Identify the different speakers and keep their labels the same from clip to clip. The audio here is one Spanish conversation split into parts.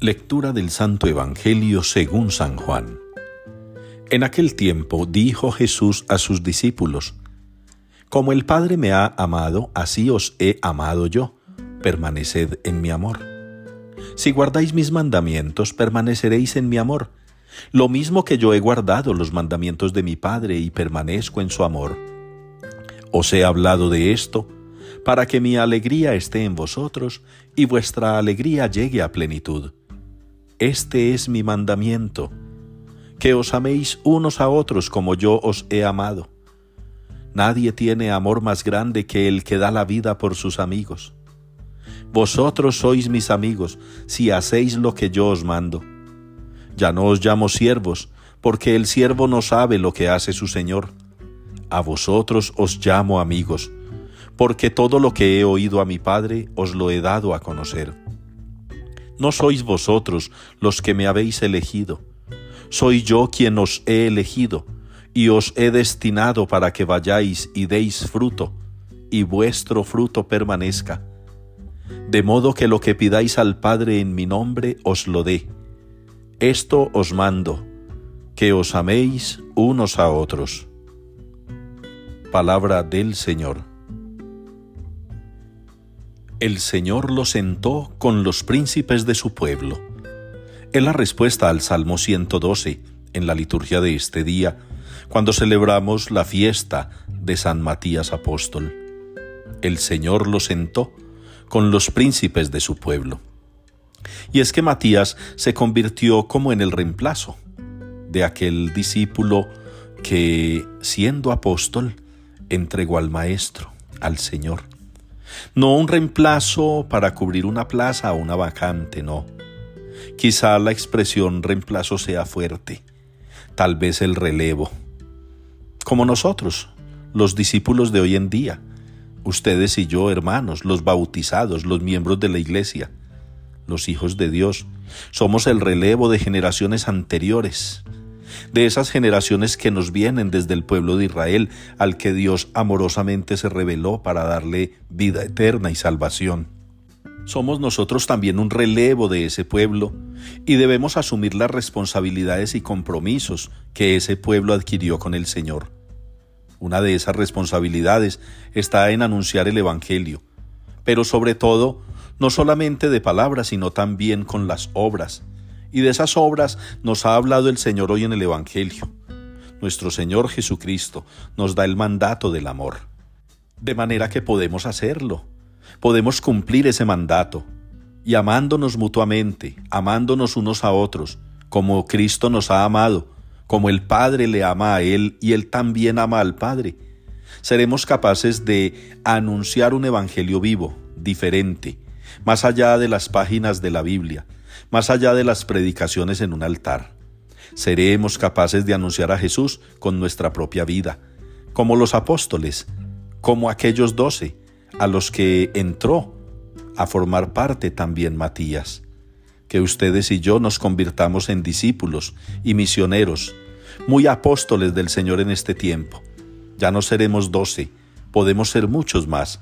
Speaker 1: Lectura del Santo Evangelio según San Juan. En aquel tiempo dijo Jesús a sus discípulos, Como el Padre me ha amado, así os he amado yo, permaneced en mi amor. Si guardáis mis mandamientos, permaneceréis en mi amor, lo mismo que yo he guardado los mandamientos de mi Padre y permanezco en su amor. Os he hablado de esto, para que mi alegría esté en vosotros y vuestra alegría llegue a plenitud. Este es mi mandamiento, que os améis unos a otros como yo os he amado. Nadie tiene amor más grande que el que da la vida por sus amigos. Vosotros sois mis amigos si hacéis lo que yo os mando. Ya no os llamo siervos, porque el siervo no sabe lo que hace su Señor. A vosotros os llamo amigos, porque todo lo que he oído a mi Padre os lo he dado a conocer. No sois vosotros los que me habéis elegido, soy yo quien os he elegido y os he destinado para que vayáis y deis fruto, y vuestro fruto permanezca. De modo que lo que pidáis al Padre en mi nombre os lo dé. Esto os mando, que os améis unos a otros. Palabra del Señor. El Señor lo sentó con los príncipes de su pueblo. Es la respuesta al Salmo 112 en la liturgia de este día, cuando celebramos la fiesta de San Matías Apóstol. El Señor lo sentó con los príncipes de su pueblo. Y es que Matías se convirtió como en el reemplazo de aquel discípulo que, siendo apóstol, entregó al Maestro, al Señor no un reemplazo para cubrir una plaza o una vacante, no. Quizá la expresión reemplazo sea fuerte, tal vez el relevo. Como nosotros, los discípulos de hoy en día, ustedes y yo, hermanos, los bautizados, los miembros de la iglesia, los hijos de Dios, somos el relevo de generaciones anteriores de esas generaciones que nos vienen desde el pueblo de Israel, al que Dios amorosamente se reveló para darle vida eterna y salvación. Somos nosotros también un relevo de ese pueblo y debemos asumir las responsabilidades y compromisos que ese pueblo adquirió con el Señor. Una de esas responsabilidades está en anunciar el Evangelio, pero sobre todo, no solamente de palabras, sino también con las obras, y de esas obras nos ha hablado el Señor hoy en el Evangelio. Nuestro Señor Jesucristo nos da el mandato del amor. De manera que podemos hacerlo. Podemos cumplir ese mandato. Y amándonos mutuamente, amándonos unos a otros, como Cristo nos ha amado, como el Padre le ama a Él y Él también ama al Padre, seremos capaces de anunciar un Evangelio vivo, diferente, más allá de las páginas de la Biblia, más allá de las predicaciones en un altar. Seremos capaces de anunciar a Jesús con nuestra propia vida, como los apóstoles, como aquellos doce, a los que entró a formar parte también Matías. Que ustedes y yo nos convirtamos en discípulos y misioneros, muy apóstoles del Señor en este tiempo. Ya no seremos doce, podemos ser muchos más,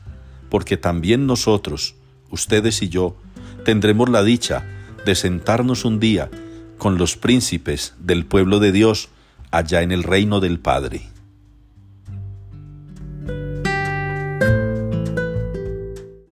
Speaker 1: porque también nosotros, ustedes y yo, tendremos la dicha de sentarnos un día con los príncipes del pueblo de Dios allá en el reino del Padre.